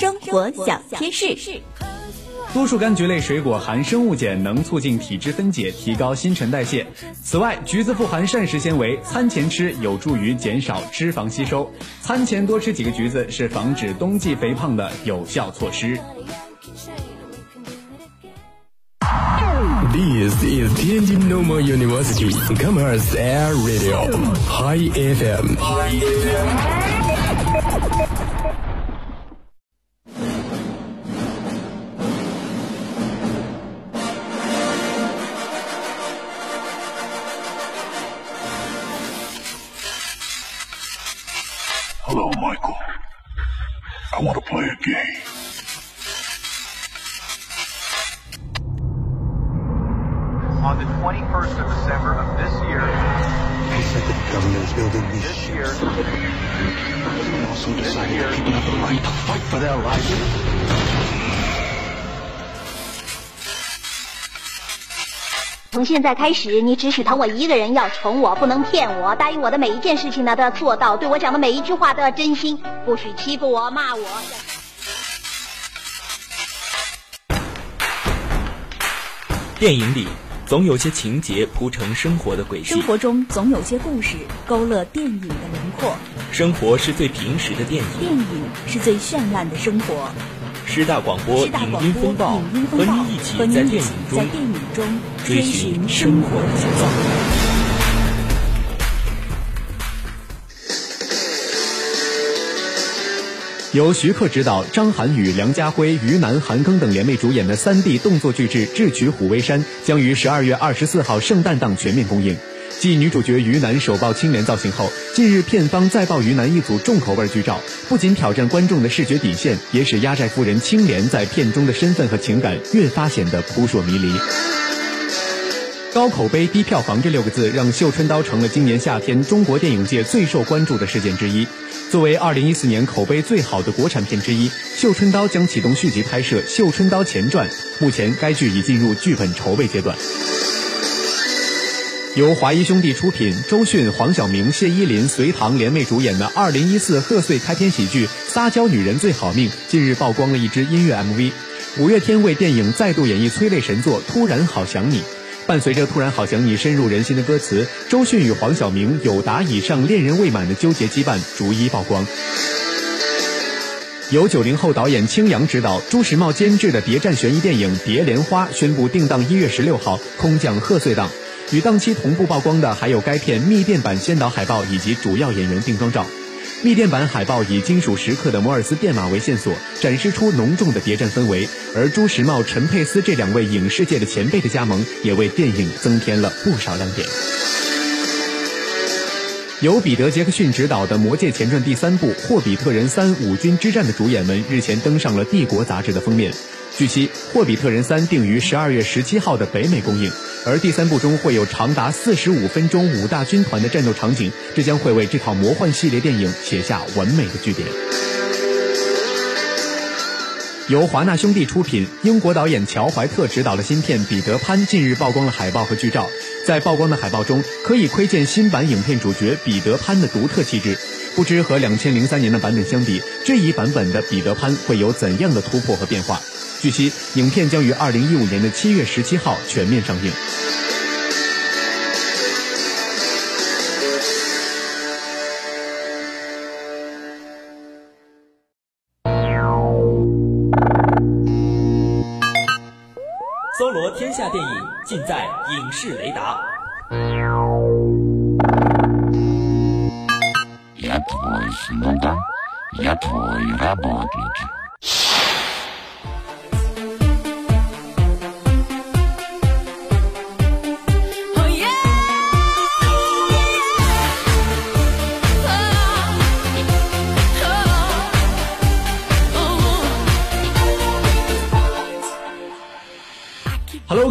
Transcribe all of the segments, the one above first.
生活小贴士。多数柑橘类水果含生物碱，能促进体脂分解，提高新陈代谢。此外，橘子富含膳食纤维，餐前吃有助于减少脂肪吸收。餐前多吃几个橘子是防止冬季肥胖的有效措施。This is Tianjin Normal University Commerce Air Radio High FM。I want to play a game. On the 21st of December of this year, He said that the government is building these this ships. year, We also decided that people have the right to fight for their lives. 从现在开始，你只许疼我一个人，要宠我，不能骗我，答应我的每一件事情呢都要做到，对我讲的每一句话都要真心，不许欺负我、骂我。电影里总有些情节铺成生活的轨迹生，活中总有些故事勾勒电影的轮廓，生活是最平实的电影电。影是最绚烂的生活。师大广播影音风暴和你一起在电影中在电影中追寻寻生活的节节奏奏。由徐克执导，张涵予、梁家辉、于南、韩庚等联袂主演的 3D 动作巨制《智取虎威山》将于十二月二十四号圣诞档全面公映。继女主角于南首曝青莲造型后，近日片方再曝于南一组重口味剧照，不仅挑战观众的视觉底线，也使压寨夫人青莲在片中的身份和情感越发显得扑朔迷离。高口碑低票房这六个字，让《绣春刀》成了今年夏天中国电影界最受关注的事件之一。作为2014年口碑最好的国产片之一，《绣春刀》将启动续集拍摄《绣春刀前传》，目前该剧已进入剧本筹备阶段。由华谊兄弟出品，周迅、黄晓明、谢依霖、隋棠联袂主演的2014贺岁开篇喜剧《撒娇女人最好命》近日曝光了一支音乐 MV。五月天为电影再度演绎催泪神作《突然好想你》。伴随着《突然好想你》深入人心的歌词，周迅与黄晓明有达以上恋人未满的纠结羁绊逐一曝光。由九零后导演青阳执导、朱时茂监制的谍战悬疑电影《蝶莲花》宣布定档一月十六号空降贺岁档。与档期同步曝光的还有该片密电版先导海报以及主要演员定妆照。密电版海报以金属时刻的摩尔斯电码为线索，展示出浓重的谍战氛围。而朱时茂、陈佩斯这两位影视界的前辈的加盟，也为电影增添了不少亮点。由彼得·杰克逊执导的《魔戒前传》第三部《霍比特人三：五军之战》的主演们日前登上了《帝国》杂志的封面。据悉，《霍比特人三》定于十二月十七号的北美公映，而第三部中会有长达四十五分钟五大军团的战斗场景，这将会为这套魔幻系列电影写下完美的句点。由华纳兄弟出品、英国导演乔怀特执导的新片《彼得潘》近日曝光了海报和剧照。在曝光的海报中，可以窥见新版影片主角彼得潘的独特气质。不知和两千零三年的版本相比，这一版本的彼得潘会有怎样的突破和变化？据悉，影片将于二零一五年的七月十七号全面上映。搜罗天下电影，尽在影视雷达。Присяга, я твой работник.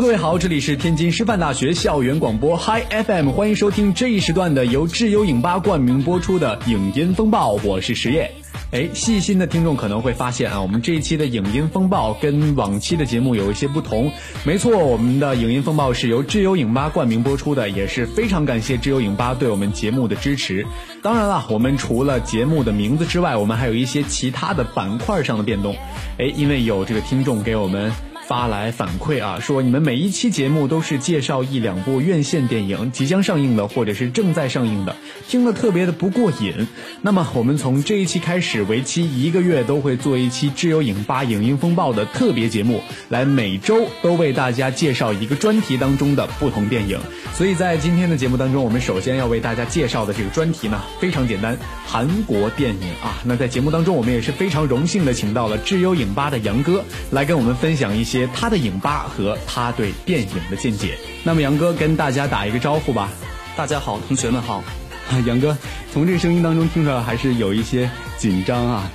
各位好，这里是天津师范大学校园广播 Hi FM，欢迎收听这一时段的由智优影吧冠名播出的影音风暴，我是实业。哎，细心的听众可能会发现啊，我们这一期的影音风暴跟往期的节目有一些不同。没错，我们的影音风暴是由智优影吧冠名播出的，也是非常感谢智优影吧对我们节目的支持。当然了，我们除了节目的名字之外，我们还有一些其他的板块上的变动。哎，因为有这个听众给我们。发来反馈啊，说你们每一期节目都是介绍一两部院线电影，即将上映的或者是正在上映的，听了特别的不过瘾。那么我们从这一期开始，为期一个月都会做一期智友影吧影音风暴的特别节目，来每周都为大家介绍一个专题当中的不同电影。所以在今天的节目当中，我们首先要为大家介绍的这个专题呢，非常简单，韩国电影啊。那在节目当中，我们也是非常荣幸的请到了智优影吧的杨哥来跟我们分享一些。他的影吧和他对电影的见解。那么杨哥跟大家打一个招呼吧。大家好，同学们好。啊杨哥，从这个声音当中听出来还是有一些紧张啊。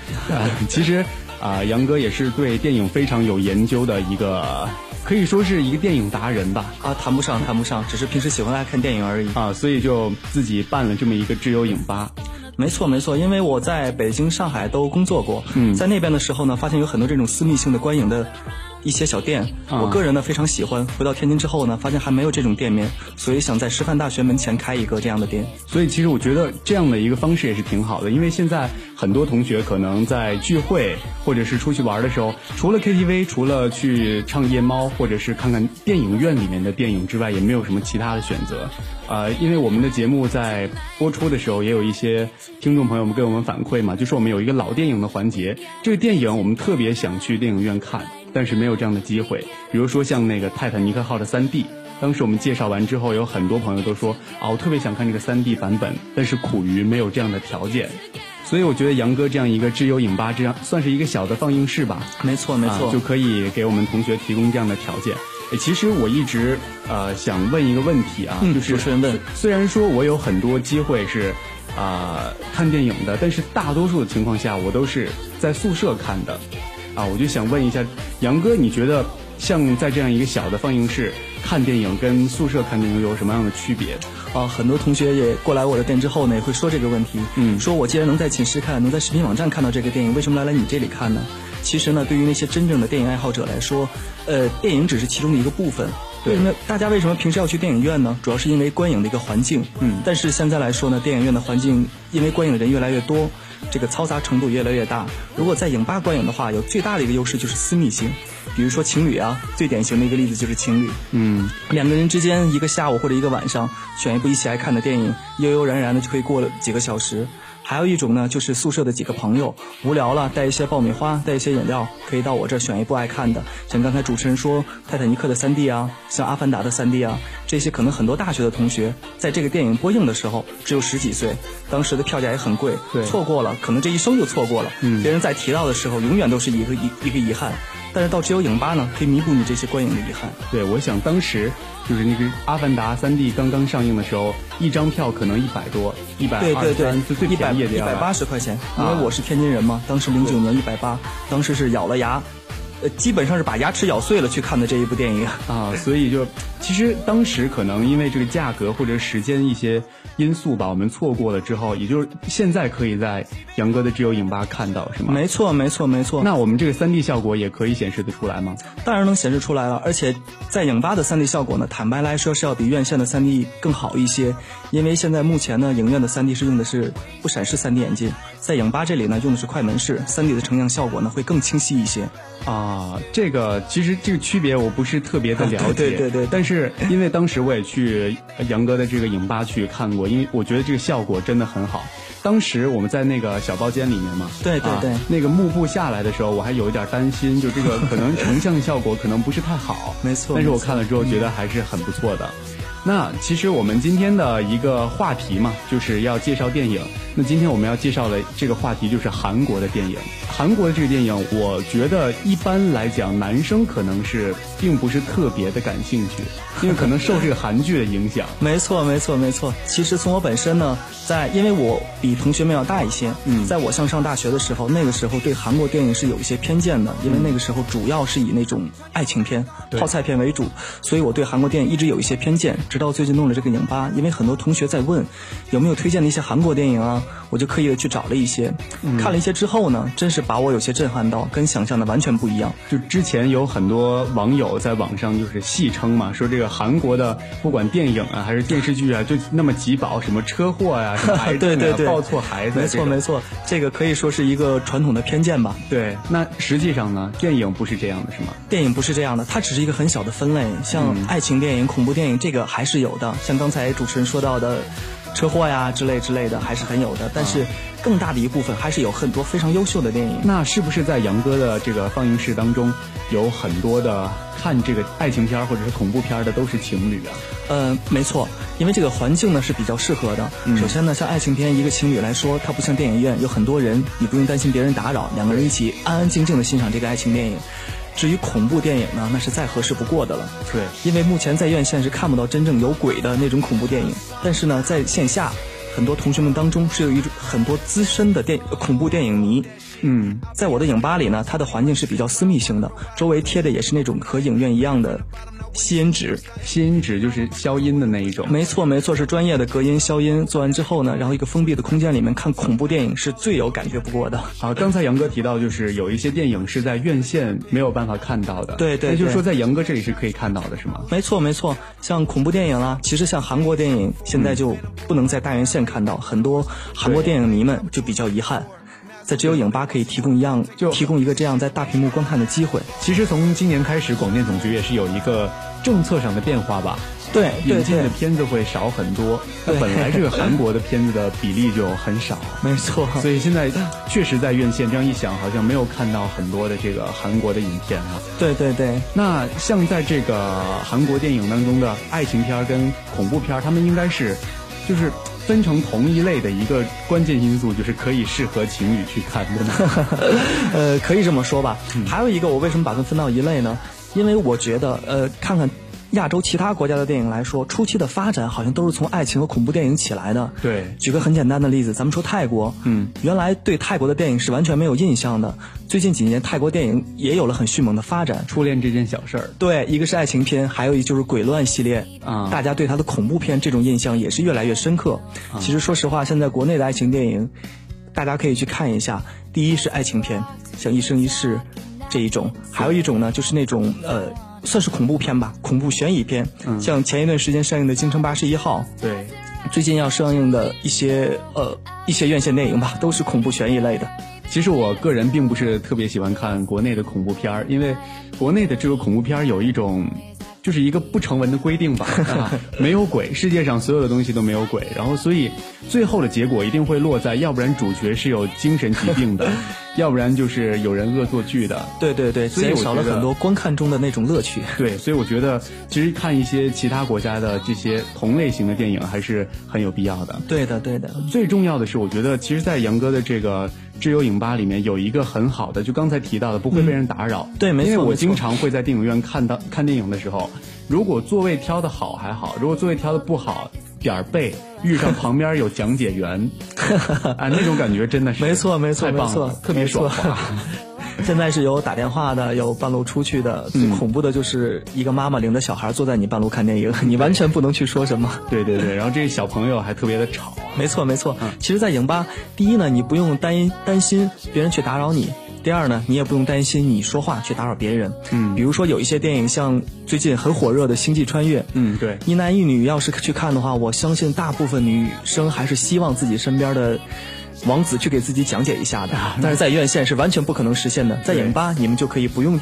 其实啊，杨哥也是对电影非常有研究的一个，可以说是一个电影达人吧。啊，谈不上，谈不上，只是平时喜欢爱看电影而已。啊，所以就自己办了这么一个挚友影吧。没错，没错，因为我在北京、上海都工作过。嗯，在那边的时候呢，发现有很多这种私密性的观影的。一些小店，我个人呢非常喜欢。回到天津之后呢，发现还没有这种店面，所以想在师范大学门前开一个这样的店。所以其实我觉得这样的一个方式也是挺好的，因为现在很多同学可能在聚会或者是出去玩的时候，除了 KTV，除了去唱夜猫或者是看看电影院里面的电影之外，也没有什么其他的选择。呃，因为我们的节目在播出的时候，也有一些听众朋友们给我们反馈嘛，就是我们有一个老电影的环节，这个电影我们特别想去电影院看。但是没有这样的机会，比如说像那个泰坦尼克号的三 D，当时我们介绍完之后，有很多朋友都说啊，我特别想看这个三 D 版本，但是苦于没有这样的条件，所以我觉得杨哥这样一个智友影吧，这样算是一个小的放映室吧。没错没错，就可以给我们同学提供这样的条件。其实我一直呃想问一个问题啊，就是主持人问，虽然说我有很多机会是啊看电影的，但是大多数的情况下我都是在宿舍看的。啊，我就想问一下，杨哥，你觉得像在这样一个小的放映室看电影，跟宿舍看电影有什么样的区别？啊，很多同学也过来我的店之后呢，也会说这个问题。嗯，说我既然能在寝室看，能在视频网站看到这个电影，为什么来了你这里看呢？其实呢，对于那些真正的电影爱好者来说，呃，电影只是其中的一个部分。为什么大家为什么平时要去电影院呢？主要是因为观影的一个环境。嗯，但是现在来说呢，电影院的环境因为观影的人越来越多。这个嘈杂程度越来越大。如果在影吧观影的话，有最大的一个优势就是私密性。比如说情侣啊，最典型的一个例子就是情侣。嗯，两个人之间一个下午或者一个晚上，选一部一起爱看的电影，悠悠然然的就可以过了几个小时。还有一种呢，就是宿舍的几个朋友无聊了，带一些爆米花，带一些饮料，可以到我这儿选一部爱看的。像刚才主持人说《泰坦尼克》的 3D 啊，像《阿凡达》的 3D 啊，这些可能很多大学的同学在这个电影播映的时候只有十几岁，当时的票价也很贵，错过了，可能这一生就错过了。别人在提到的时候，永远都是一个一一个遗憾。但是到只有影吧呢，可以弥补你这些观影的遗憾。对，我想当时就是那个《阿凡达》三 D 刚刚上映的时候，一张票可能一百多，一百对对对，一百，一百八十块钱。因为我是天津人嘛，当时零九年一百八，当时是咬了牙，呃，基本上是把牙齿咬碎了去看的这一部电影 啊。所以就其实当时可能因为这个价格或者时间一些。因素吧我们错过了之后，也就是现在可以在杨哥的只有影吧看到，是吗？没错，没错，没错。那我们这个三 D 效果也可以显示得出来吗？当然能显示出来了，而且在影吧的三 D 效果呢，坦白来说是要比院线的三 D 更好一些，因为现在目前呢，影院的三 D 是用的是不闪示三 D 眼镜，在影吧这里呢用的是快门式，三 D 的成像效果呢会更清晰一些。啊，这个其实这个区别我不是特别的了解，对对对。但是因为当时我也去杨哥的这个影吧去看过。因为我觉得这个效果真的很好。当时我们在那个小包间里面嘛，对对对，那个幕布下来的时候，我还有一点担心，就这个可能成像效果可能不是太好。没错，但是我看了之后觉得还是很不错的。那其实我们今天的一个话题嘛，就是要介绍电影。那今天我们要介绍的这个话题就是韩国的电影。韩国的这个电影，我觉得一般来讲，男生可能是并不是特别的感兴趣，因为可能受这个韩剧的影响。没错，没错，没错。其实从我本身呢，在因为我比同学们要大一些，嗯，在我上上大学的时候，那个时候对韩国电影是有一些偏见的，因为那个时候主要是以那种爱情片、泡菜片为主，所以我对韩国电影一直有一些偏见。直到最近弄了这个影吧，因为很多同学在问有没有推荐的一些韩国电影啊，我就刻意的去找了一些，看了一些之后呢，真是把我有些震撼到，跟想象的完全不一样。就之前有很多网友在网上就是戏称嘛，说这个韩国的不管电影啊还是电视剧啊，就那么几宝，什么车祸呀、什么 癌症对对抱错孩子，没错没错，这个可以说是一个传统的偏见吧。对，那实际上呢，电影不是这样的，是吗？电影不是这样的，它只是一个很小的分类，像爱情电影、恐怖电影这个还是有的，像刚才主持人说到的车祸呀之类之类的还是很有的，但是更大的一部分还是有很多非常优秀的电影。那是不是在杨哥的这个放映室当中，有很多的看这个爱情片或者是恐怖片的都是情侣啊？呃，没错，因为这个环境呢是比较适合的。首先呢，像爱情片，一个情侣来说，它不像电影院有很多人，你不用担心别人打扰，两个人一起安安静静的欣赏这个爱情电影。至于恐怖电影呢，那是再合适不过的了。对，因为目前在院线是看不到真正有鬼的那种恐怖电影，但是呢，在线下，很多同学们当中是有一种很多资深的电恐怖电影迷。嗯，在我的影吧里呢，它的环境是比较私密性的，周围贴的也是那种和影院一样的吸音纸。吸音纸就是消音的那一种。没错，没错，是专业的隔音消音。做完之后呢，然后一个封闭的空间里面看恐怖电影是最有感觉不过的。好，刚才杨哥提到，就是有一些电影是在院线没有办法看到的。对对那就是说在杨哥这里是可以看到的，是吗？没错，没错。像恐怖电影啦，其实像韩国电影现在就不能在大院线看到，很多韩国电影迷们就比较遗憾。在只有影吧可以提供一样，就提供一个这样在大屏幕观看的机会。其实从今年开始，广电总局也是有一个政策上的变化吧。对对引进的，片子会少很多。那本来这个韩国的片子的比例就很少，没错。所以现在确实在院线这样一想，好像没有看到很多的这个韩国的影片啊。对对对，那像在这个韩国电影当中的爱情片儿跟恐怖片儿，他们应该是就是分成同一类的一个关键因素，就是可以适合情侣去看的。呃，可以这么说吧。还有一个，我为什么把它分到一类呢？因为我觉得，呃，看看亚洲其他国家的电影来说，初期的发展好像都是从爱情和恐怖电影起来的。对举个很简单的例子，咱们说泰国，嗯，原来对泰国的电影是完全没有印象的。最近几年，泰国电影也有了很迅猛的发展。初恋这件小事儿，对，一个是爱情片，还有一就是鬼乱系列啊大家对它的恐怖片这种印象也是越来越深刻。其实说实话，现在国内的爱情电影，大家可以去看一下。第一是爱情片，像《一生一世》这一种，还有一种呢就是那种呃，算是恐怖片吧，恐怖悬疑片，像前一段时间上映的《京城八十一号》，对，最近要上映的一些呃一些院线电影吧，都是恐怖悬疑类的。其实我个人并不是特别喜欢看国内的恐怖片儿，因为国内的这个恐怖片儿有一种。就是一个不成文的规定吧，啊，没有鬼，世界上所有的东西都没有鬼，然后所以最后的结果一定会落在，要不然主角是有精神疾病的，要不然就是有人恶作剧的，对对对，所以少了很多观看中的那种乐趣。对，所以我觉得其实看一些其他国家的这些同类型的电影还是很有必要的。对的对的，最重要的是，我觉得其实，在杨哥的这个挚友影吧里面有一个很好的，就刚才提到的，不会被人打扰。对没错因为我经常会在电影院看到看电影的时候，如果座位挑的好还好，如果座位挑的不好，点儿背遇上旁边有讲解员，啊，那种感觉真的是没错没错太棒没错了，特别爽快。现在是有打电话的，有半路出去的。最恐怖的就是一个妈妈领着小孩坐在你半路看电影，你完全不能去说什么。对对对，然后这些小朋友还特别的吵啊。没错没错，其实，在影吧，第一呢，你不用担担心别人去打扰你；第二呢，你也不用担心你说话去打扰别人。嗯比如说有一些电影，像最近很火热的《星际穿越》，嗯，对，一男一女要是去看的话，我相信大部分女生还是希望自己身边的王子去给自己讲解一下的。但是在院线是完全不可能实现的，在影吧你们就可以不用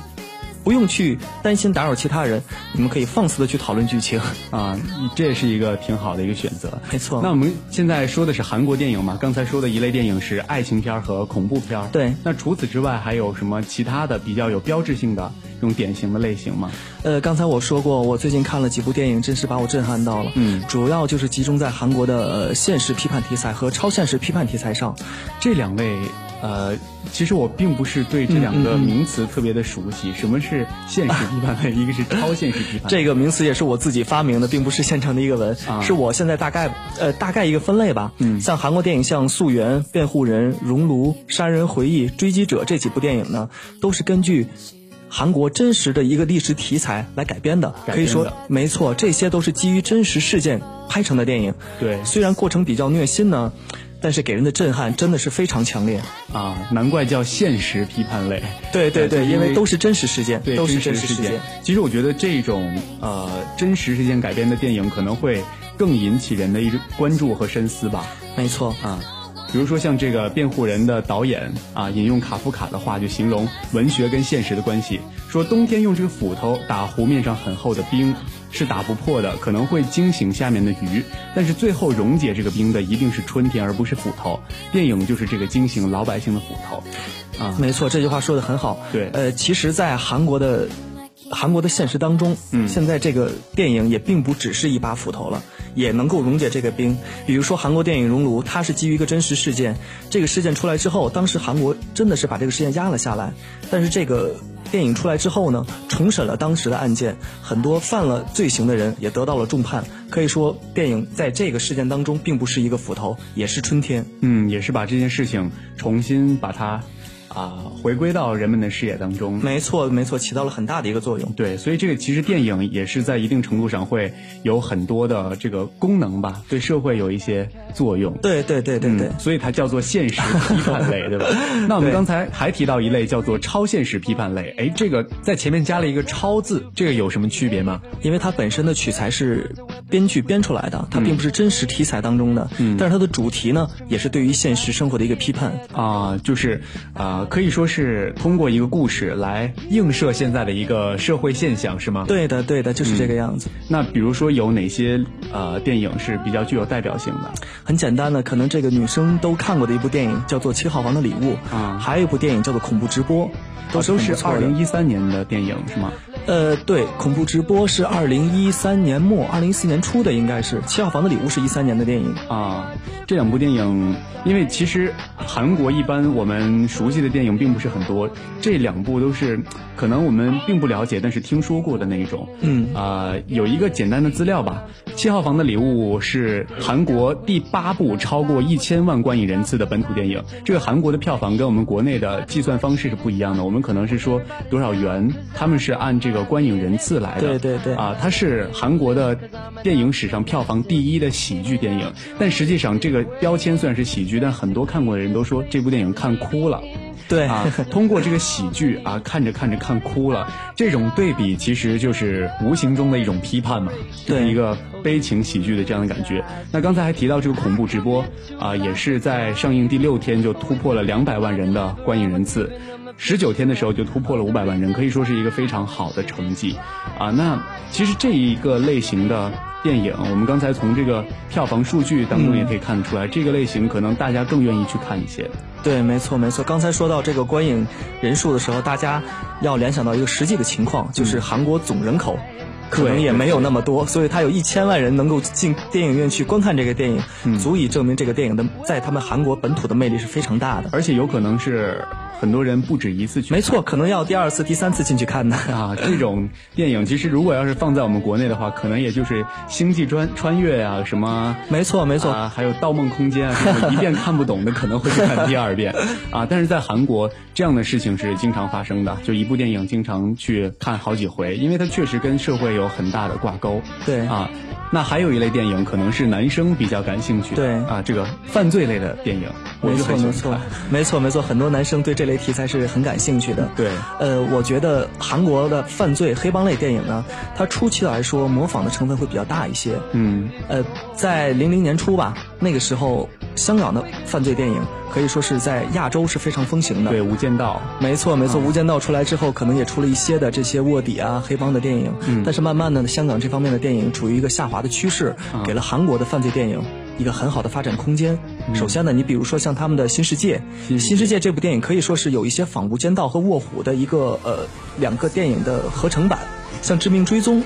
不用去担心打扰其他人，你们可以放肆的去讨论剧情。啊，这也是一个挺好的一个选择。没错那我们现在说的是韩国电影嘛？刚才说的一类电影是爱情片儿和恐怖片儿。对那除此之外还有什么其他的比较有标志性的这种典型的类型吗？呃，刚才我说过，我最近看了几部电影，真是把我震撼到了。嗯主要就是集中在韩国的呃现实批判题材和超现实批判题材上。这两位，呃，其实我并不是对这两个名词特别的熟悉。什么是现实批判类？一个是超现实批判。这个名词也是我自己发明的，并不是现成的一个文，啊是我现在大概呃大概一个分类吧。嗯像韩国电影像《溯源》《辩护人》《熔炉》《杀人回忆》《追击者》这几部电影呢，都是根据韩国真实的一个历史题材来改编的，可以说没错，这些都是基于真实事件拍成的电影。对虽然过程比较虐心呢，但是给人的震撼真的是非常强烈。啊，难怪叫现实批判类。对对对，因为都是真实事件，对都是真实事件。。其实我觉得这种呃真实事件改编的电影可能会更引起人的一种关注和深思吧。没错，啊，比如说像这个辩护人的导演啊，引用卡夫卡的话就形容文学跟现实的关系，说冬天用这个斧头打湖面上很厚的冰是打不破的，可能会惊醒下面的鱼，但是最后溶解这个冰的一定是春天，而不是斧头。电影就是这个惊醒老百姓的斧头。啊，没错，这句话说的很好。对呃，其实，在韩国的韩国的现实当中，嗯现在这个电影也并不只是一把斧头了，也能够溶解这个冰。比如说韩国电影《熔炉》，它是基于一个真实事件，这个事件出来之后，当时韩国真的是把这个事件压了下来，但是这个。电影出来之后呢，重审了当时的案件，很多犯了罪行的人也得到了重判。可以说，电影在这个事件当中并不是一个斧头，也是春天。嗯，也是把这件事情重新把它啊回归到人们的视野当中。没错，没错，起到了很大的一个作用。对，所以这个其实电影也是在一定程度上会有很多的这个功能吧，对社会有一些作用。对对对对对。嗯，所以它叫做现实批判类，对吧？那我们刚才还提到一类叫做超现实批判类，哎，这个在前面加了一个“超”字，这个有什么区别吗？因为它本身的取材是编剧编出来的，它并不是真实题材当中的，嗯但是它的主题呢，也是对于现实生活的一个批判。啊、就是啊、可以说是通过一个故事来映射现在的一个社会现象，是吗？。对的，对的，就是这个样子。那比如说有哪些呃电影是比较具有代表性的？很简单的，可能这个女生都看过的一部电影叫做《七号房的礼物》啊还有一部电影叫做《恐怖直播》，都是二零一三年的电影是吗？呃，对，恐怖直播是二零一三年末、二零一四年初的，应该是《七号房的礼物》是一三年的电影。啊，这两部电影，因为其实韩国一般我们熟悉的电影并不是很多，这两部都是可能我们并不了解，但是听说过的那一种。嗯啊、有一个简单的资料吧，《七号房的礼物》是韩国第八部超过一千万观影人次的本土电影。这个韩国的票房跟我们国内的计算方式是不一样的，我们可能是说多少元，他们是按这个观影人次来的。对对对啊，它是韩国的电影史上票房第一的喜剧电影，但实际上这个标签虽然是喜剧，但很多看过的人都说这部电影看哭了。对啊，通过这个喜剧啊，看着看着看哭了，这种对比其实就是无形中的一种批判嘛，就是对一个悲情喜剧的这样的感觉。那刚才还提到这个恐怖直播啊，也是在上映第六天就突破了两百万人的观影人次。十九天的时候就突破了五百万人，可以说是一个非常好的成绩，啊，那其实这一个类型的电影，我们刚才从这个票房数据当中也可以看得出来，这个类型可能大家更愿意去看一些。对，没错没错。刚才说到这个观影人数的时候，大家要联想到一个实际的情况，就是韩国总人口。可能也没有那么多，所以他有一千万人能够进电影院去观看这个电影，足以证明这个电影的在他们韩国本土的魅力是非常大的。而且有可能是很多人不止一次去。没错，可能要第二次、第三次进去看的 啊。这种电影其实如果要是放在我们国内的话，可能也就是《星际穿穿越》啊，什么没错没错、啊，还有《盗梦空间》啊，什么一遍看不懂的可能会去看第二遍 啊。但是在韩国这样的事情是经常发生的，就一部电影经常去看好几回，因为它确实跟社会有很大的挂钩。对啊，那还有一类电影可能是男生比较感兴趣的，对啊，这个犯罪类的电影，没错没错 没错没错，很多男生对这类题材是很感兴趣的。对，呃，我觉得韩国的犯罪黑帮类电影呢，它初期来说模仿的成分会比较大一些。嗯，呃，在零零年初吧，那个时候香港的犯罪电影可以说是在亚洲是非常风行的。对，《无间道》。没错没错，无间道》出来之后，可能也出了一些的这些卧底啊、黑帮的电影。嗯，但是慢慢的，香港这方面的电影处于一个下滑的趋势，啊、给了韩国的犯罪电影一个很好的发展空间。嗯、首先呢，你比如说像他们的《新世界》，《新世界》这部电影可以说是有一些仿《无间道》和《卧虎》的一个呃两个电影的合成版，像《致命追踪》。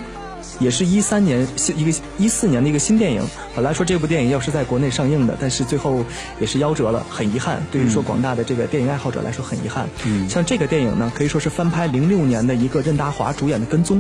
也是一三年新一个一四年的一个新电影。本来说这部电影要是在国内上映的，但是最后也是夭折了，很遗憾。对于说广大的这个电影爱好者来说，很遗憾。嗯像这个电影呢，可以说是翻拍零六年的一个任达华主演的《跟踪》。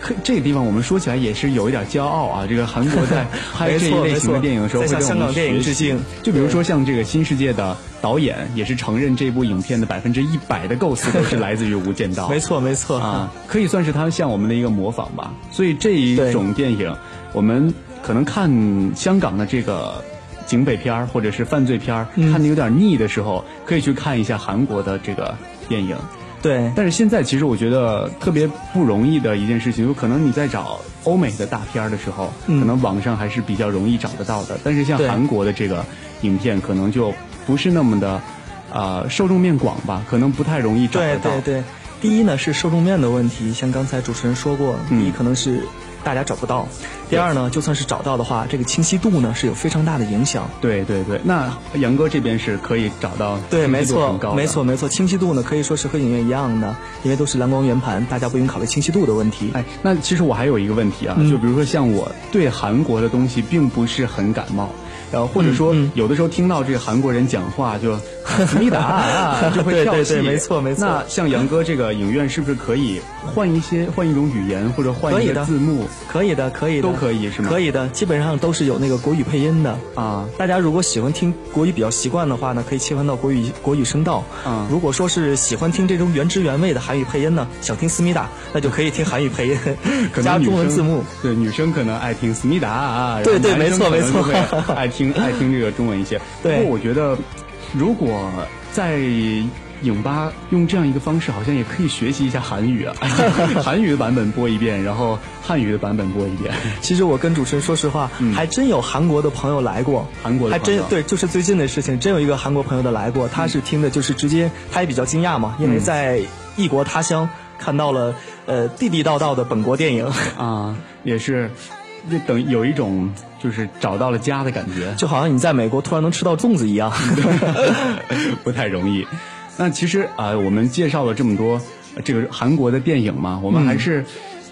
可这个地方我们说起来也是有一点骄傲啊！这个韩国在 拍没这一类型的电影的时候，会在向香港电影致敬就比如说像这个《新世界》的导演也是承认这部影片的百分之一百的构思都是来自于《无间道》。没错没错啊，可以算是他向我们的一个模仿吧。所以这一种电影，我们可能看香港的这个警匪片儿或者是犯罪片儿，嗯看的有点腻的时候，可以去看一下韩国的这个电影。对，但是现在其实我觉得特别不容易的一件事情，有可能你在找欧美的大片儿的时候，嗯可能网上还是比较容易找得到的。但是像韩国的这个影片，可能就不是那么的，呃，受众面广吧，可能不太容易找对得到。对对，第一呢是受众面的问题，像刚才主持人说过，嗯第一可能是大家找不到，第二呢，就算是找到的话，这个清晰度呢是有非常大的影响。对对对，那杨哥这边是可以找到对，没错没错，。没错，清晰度呢可以说是和影院一样的，因为都是蓝光圆盘，大家不用考虑清晰度的问题。哎，那其实我还有一个问题啊，嗯就比如说像我对韩国的东西并不是很感冒，然后或者说有的时候听到这个韩国人讲话就思密达啊，就会跳戏。对对对没错没错那像杨哥这个影院是不是可以换一些换一种语言或者换一个字幕可以的，可以的，都可以是吗？可以的，基本上都是有那个国语配音的。啊。大家如果喜欢听国语比较习惯的话呢，可以切换到国语国语声道。嗯如果说是喜欢听这种原汁原味的韩语配音呢，想听思密达，那就可以听韩语配音，加中文字幕。对女生可能爱听思密达啊，对对没错没错爱听爱听这个中文一些。对。不过我觉得，如果在影吧用这样一个方式，好像也可以学习一下韩语啊，韩语的版本播一遍，然后汉语的版本播一遍。其实我跟主持人说实话，还真有韩国的朋友来过，嗯韩国的还朋友。真对，就是最近的事情，真有一个韩国朋友的来过，他是听的就是直接，他也比较惊讶嘛，因为在异国他乡看到了呃地地道道的本国电影，啊，也是，就等有一种就是找到了家的感觉，就好像你在美国突然能吃到粽子一样。不太容易。那其实啊、我们介绍了这么多呃这个韩国的电影嘛，我们还是、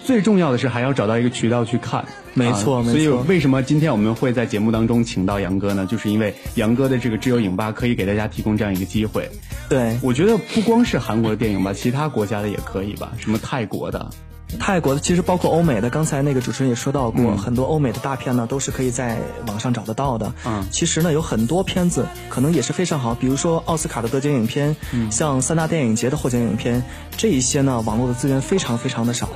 最重要的是还要找到一个渠道去看。没错啊没错所以为什么今天我们会在节目当中请到杨哥呢？就是因为杨哥的这个挚友影吧可以给大家提供这样一个机会。对，我觉得不光是韩国的电影吧，其他国家的也可以吧，什么泰国的，泰国的其实包括欧美的，刚才那个主持人也说到过，嗯很多欧美的大片呢都是可以在网上找得到的。嗯其实呢有很多片子可能也是非常好，比如说奥斯卡的得奖影片，嗯像三大电影节的获奖影片，这一些呢网络的资源非常非常的少。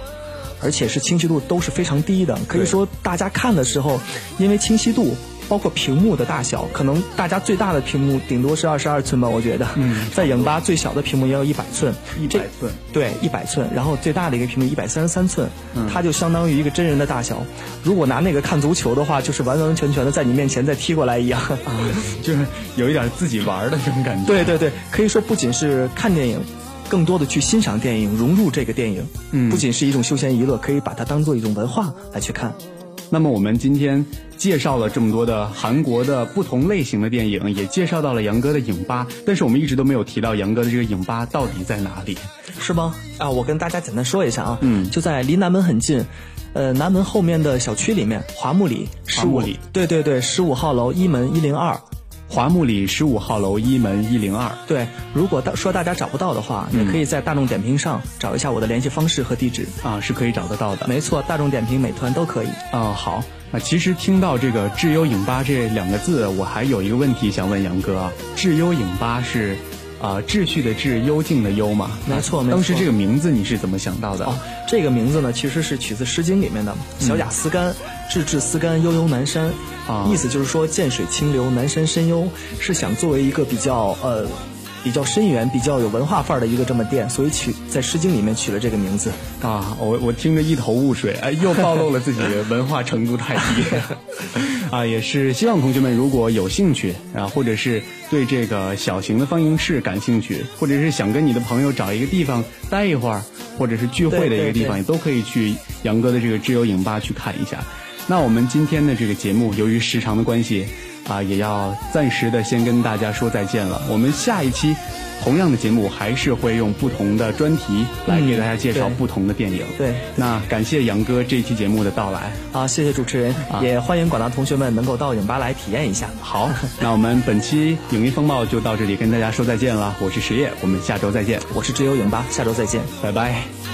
而且是清晰度都是非常低的，可以说大家看的时候，因为清晰度，包括屏幕的大小，可能大家最大的屏幕顶多是二十二寸吧，我觉得，嗯在影吧最小的屏幕也有一百寸，一百寸对，一百寸，然后最大的一个屏幕一百三十三寸，嗯它就相当于一个真人的大小。如果拿那个看足球的话，就是完完全全的在你面前再踢过来一样。就是有一点自己玩的这种感觉。对对对，可以说不仅是看电影，更多的去欣赏电影，融入这个电影，嗯不仅是一种休闲娱乐，可以把它当做一种文化来去看。那么我们今天介绍了这么多的韩国的不同类型的电影，也介绍到了杨哥的影吧，但是我们一直都没有提到杨哥的这个影吧到底在哪里。是吗？啊，我跟大家简单说一下啊，嗯就在离南门很近，呃，南门后面的小区里面，华木里十五华木里，对对对，十五号楼一门一零二。华木里十五号楼一门一零二。对，如果大说大家找不到的话，嗯也可以在大众点评上找一下我的联系方式和地址。啊，是可以找得到的。没错，大众点评、美团都可以。啊，好。啊，其实听到这个“智优影吧”这两个字，我还有一个问题想问杨哥啊。智优影吧是啊、秩序的秩，幽静的幽嘛？没错没错当时这个名字你是怎么想到的？哦，这个名字呢，其实是取自《诗经》里面的“小雅思干，志志思干，悠悠南山”，啊意思就是说涧水清流，南山深幽，是想作为一个比较呃。比较深远、比较有文化范儿的一个这么店，所以取在《诗经》里面取了这个名字。啊，我我听着一头雾水，哎，又暴露了自己 文化程度太低。啊，也是希望同学们如果有兴趣啊，或者是对这个小型的放映室感兴趣，或者是想跟你的朋友找一个地方待一会儿，或者是聚会的一个地方，也都可以去杨哥的这个挚友影吧去看一下。那我们今天的这个节目，由于时长的关系，啊，也要暂时的先跟大家说再见了。我们下一期同样的节目还是会用不同的专题来给大家介绍不同的电影。对那感谢杨哥这一期节目的到来。啊，谢谢主持人，也欢迎广大同学们能够到影吧来体验一下。好，那我们本期影迷风暴就到这里，跟大家说再见了。我是石业，我们下周再见，我是只有影吧，下周再见。拜拜。